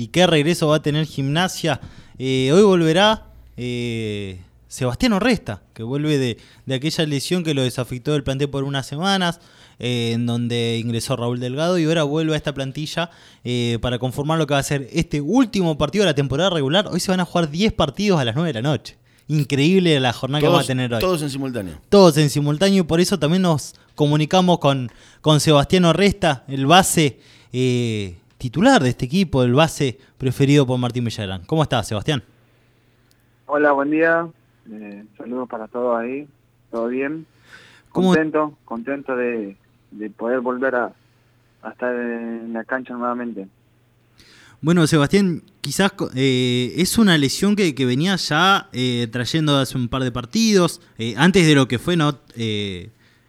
y qué regreso va a tener gimnasia. Eh, hoy volverá eh, Sebastián Orresta, que vuelve de, aquella lesión que lo desafectó del plantel por unas semanas, eh, en donde ingresó Raúl Delgado y ahora vuelve a esta plantilla para conformar lo que va a ser este último partido de la temporada regular. Hoy se van a jugar 10 partidos a las 9 de la noche. Increíble la jornada que va a tener hoy. Todos en simultáneo. Todos en simultáneo y por eso también nos comunicamos con, con Sebastián Orresta, el base titular de este equipo, el base preferido por Martín Villarán. ¿Cómo estás, Sebastián? Hola, buen día. Eh, saludos para todos ahí. ¿Todo bien? Contento, contento de, poder volver a, estar en la cancha nuevamente. Bueno, Sebastián, quizás eh, es una lesión que, que venía ya eh, trayendo hace un par de partidos, antes de lo que fue no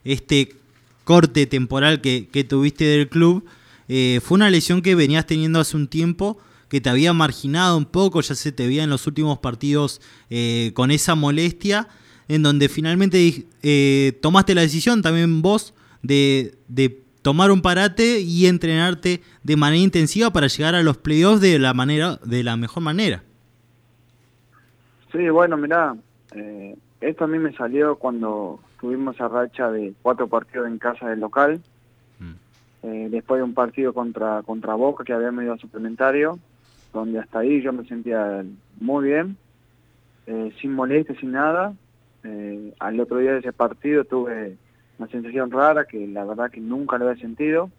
este corte temporal que, que tuviste del club. Eh, fue una lesión que venías teniendo hace un tiempo, que te había marginado un poco, ya se te veía en los últimos partidos eh, con esa molestia, en donde finalmente eh, tomaste la decisión también vos de, tomar un parate y entrenarte de manera intensiva para llegar a los playoffs de la manera de la mejor manera. Sí, bueno, mirá, esto a mí me salió cuando tuvimos a racha de cuatro partidos en casa del local. Eh, después de un partido contra, contra Boca que habíamos ido a suplementario, donde hasta ahí yo me sentía muy bien, eh, sin molestia, sin nada. Eh, al otro día de ese partido tuve una sensación rara que la verdad que nunca lo había sentido.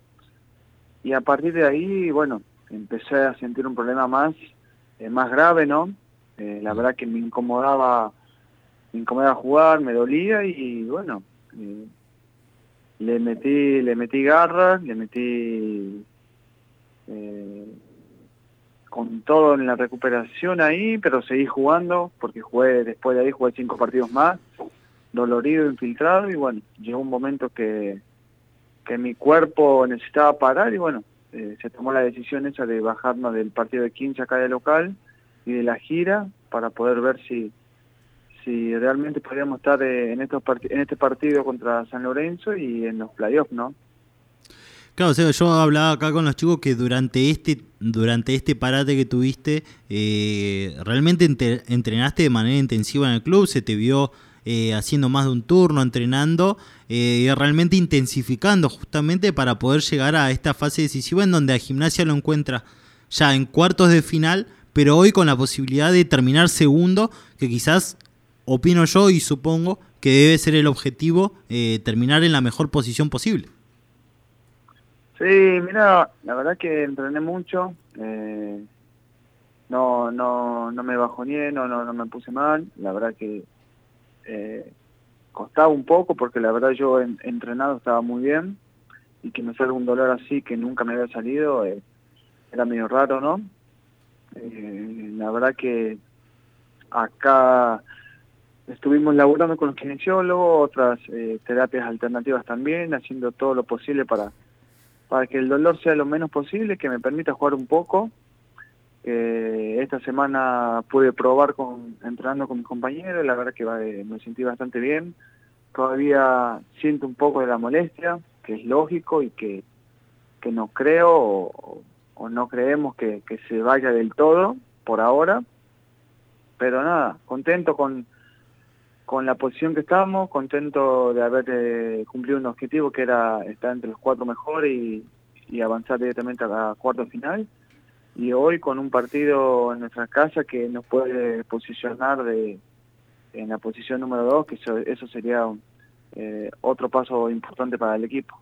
Y a partir de ahí, bueno, empecé a sentir un problema más, más grave, ¿no? la verdad que me incomodaba, me incomodaba jugar, me dolía y bueno, le metí, le metí garra, le metí eh, con todo en la recuperación ahí, pero seguí jugando, porque jugué, después de ahí jugué cinco partidos más, dolorido, infiltrado, y bueno, llegó un momento que, que mi cuerpo necesitaba parar, y bueno, eh, se tomó la decisión esa de bajarnos del partido de 15 acá de local y de la gira, para poder ver si si realmente podríamos estar eh, en estos en este partido contra San Lorenzo y en los playoffs, ¿no? Claro, o sea, yo hablaba acá con los chicos que durante este durante este parate que tuviste, eh, realmente entrenaste de manera intensiva en el club, se te vio eh, haciendo más de un turno, entrenando y realmente intensificando justamente para poder llegar a esta fase decisiva en donde a Gimnasia lo encuentra ya en cuartos de final, pero hoy con la posibilidad de terminar segundo, que quizás opino yo y supongo que debe ser el objetivo eh, terminar en la mejor posición posible. Sí, mira, la verdad que entrené mucho, eh, no, no, no me bajoné, no, no, no me puse mal, la verdad que eh, costaba un poco porque la verdad yo en, entrenado estaba muy bien y que me salga un dolor así que nunca me había salido era medio raro, ¿no? la verdad que acá Estuvimos laburando con los kinesiólogos, otras eh, terapias alternativas también, haciendo todo lo posible para, para que el dolor sea lo menos posible, que me permita jugar un poco. esta semana pude probar con entrenando con mis compañeros, la verdad que eh, me sentí bastante bien. Todavía siento un poco de la molestia, que es lógico y que, que no creo o, o no creemos que, que se vaya del todo por ahora. Pero nada, contento con con la posición que estábamos, contento de haber eh, cumplido un objetivo que era estar entre los cuatro mejores y, avanzar directamente a la cuarta final. Y hoy con un partido en nuestra casa que nos puede posicionar de, en la posición número dos, que eso, sería eh, otro paso importante para el equipo.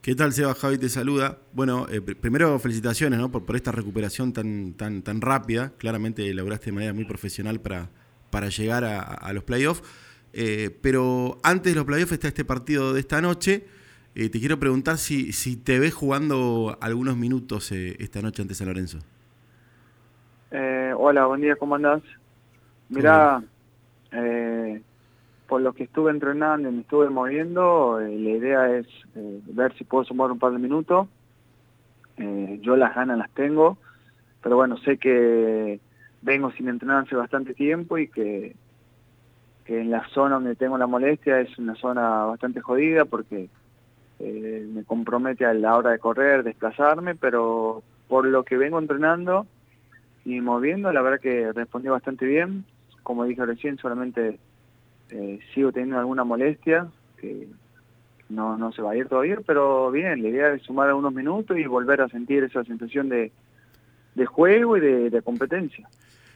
¿Qué tal, Seba? Javi te saluda. Bueno, eh, primero felicitaciones por, por esta recuperación tan, tan, tan rápida. Claramente lograste de manera muy profesional para, para llegar a, los playoffs. Eh, pero antes de los playoffs está este partido de esta noche. Eh, te quiero preguntar si, si te ves jugando algunos minutos eh, esta noche ante San Lorenzo. hola, buen día, ¿cómo andás? Mirá, por lo que estuve entrenando y me estuve moviendo, la idea es ver si puedo sumar un par de minutos. yo las ganas las tengo, pero bueno, sé que vengo sin entrenar hace bastante tiempo y que, que en la zona donde tengo la molestia es una zona bastante jodida porque eh, me compromete a la hora de correr, desplazarme, pero por lo que vengo entrenando estuvimos viendo, la verdad que respondió bastante bien. Como dije recién, solamente eh, sigo teniendo alguna molestia, que no, no se va a ir todavía, pero bien, la idea es sumar algunos minutos y volver a sentir esa sensación de, de juego y de, competencia.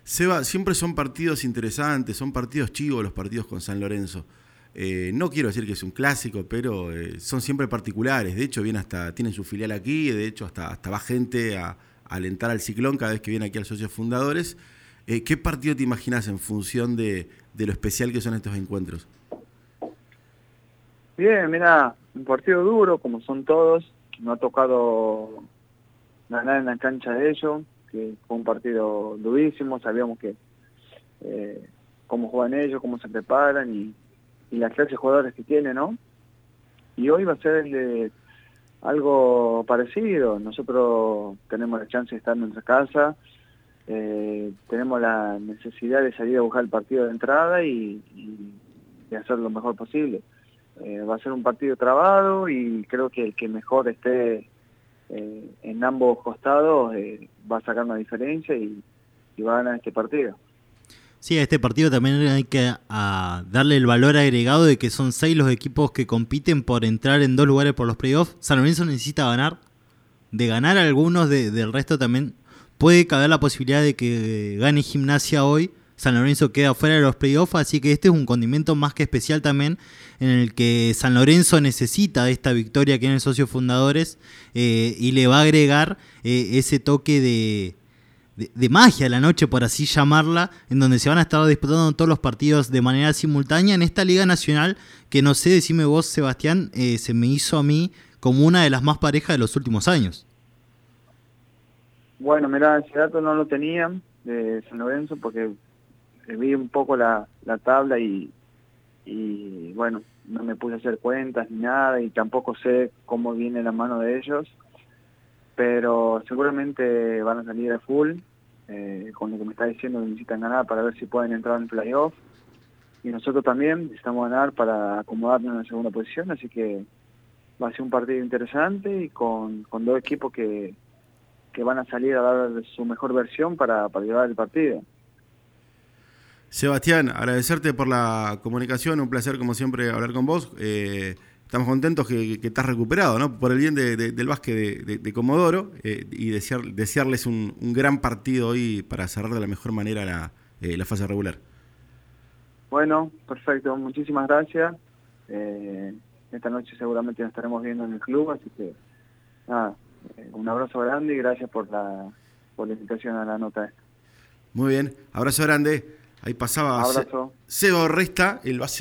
Seba, siempre son partidos interesantes, son partidos chivos los partidos con San Lorenzo. Eh, no quiero decir que es un clásico, pero eh, son siempre particulares. De hecho, viene hasta, tienen su filial aquí, de hecho, hasta, hasta va gente a, alentar al ciclón cada vez que viene aquí al socios fundadores. Eh, ¿Qué partido te imaginas en función de, de, lo especial que son estos encuentros? Bien, mira, un partido duro, como son todos. No ha tocado ganar en la cancha de ellos, que fue un partido durísimo. Sabíamos que eh, cómo juegan ellos, cómo se preparan y, y las clases de jugadores que tienen, ¿no? Y hoy va a ser de algo parecido. Nosotros tenemos la chance de estar en nuestra casa, eh, tenemos la necesidad de salir a buscar el partido de entrada y, hacer lo mejor posible. Eh, va a ser un partido trabado y creo que el que mejor esté eh, en ambos costados va a sacar una diferencia y va a ganar este partido. Sí, a este partido también hay que darle el valor agregado de que son seis los equipos que compiten por entrar en dos lugares por los playoffs. San Lorenzo necesita ganar. De ganar algunos del resto también puede caber la posibilidad de que gane gimnasia hoy. San Lorenzo queda fuera de los playoffs, así que este es un condimento más que especial también en el que San Lorenzo necesita de esta victoria que en el socio fundadores eh, y le va a agregar eh, ese toque de, de, magia la noche, por así llamarla, en donde se van a estar disputando todos los partidos de manera simultánea en esta Liga Nacional, que no sé, decime vos, Sebastián, eh, se me hizo a mí como una de las más parejas de los últimos años. Bueno, mira, ese dato no lo tenía de San Lorenzo porque vi un poco la, la tabla y, y bueno, no me puse a hacer cuentas ni nada y tampoco sé cómo viene la mano de ellos pero seguramente van a salir a full, eh, con lo que me está diciendo que necesitan ganar para ver si pueden entrar en playoff. Y nosotros también necesitamos ganar para acomodarnos en la segunda posición, así que va a ser un partido interesante y con, con dos equipos que, que van a salir a dar su mejor versión para, para llevar el partido. Sebastián, agradecerte por la comunicación, un placer como siempre hablar con vos. Eh, estamos contentos que, que, estás recuperado, ¿no? Por el bien del básquet de, Comodoro eh, y desear, desearles un, gran partido hoy para cerrar de la mejor manera la, eh, fase regular. Bueno, perfecto, muchísimas gracias. Esta noche seguramente nos estaremos viendo en el club, así que nada, un abrazo grande y gracias por la, por la invitación a la nota Muy bien, abrazo grande. Ahí pasaba abrazo. Seba Resta, el base.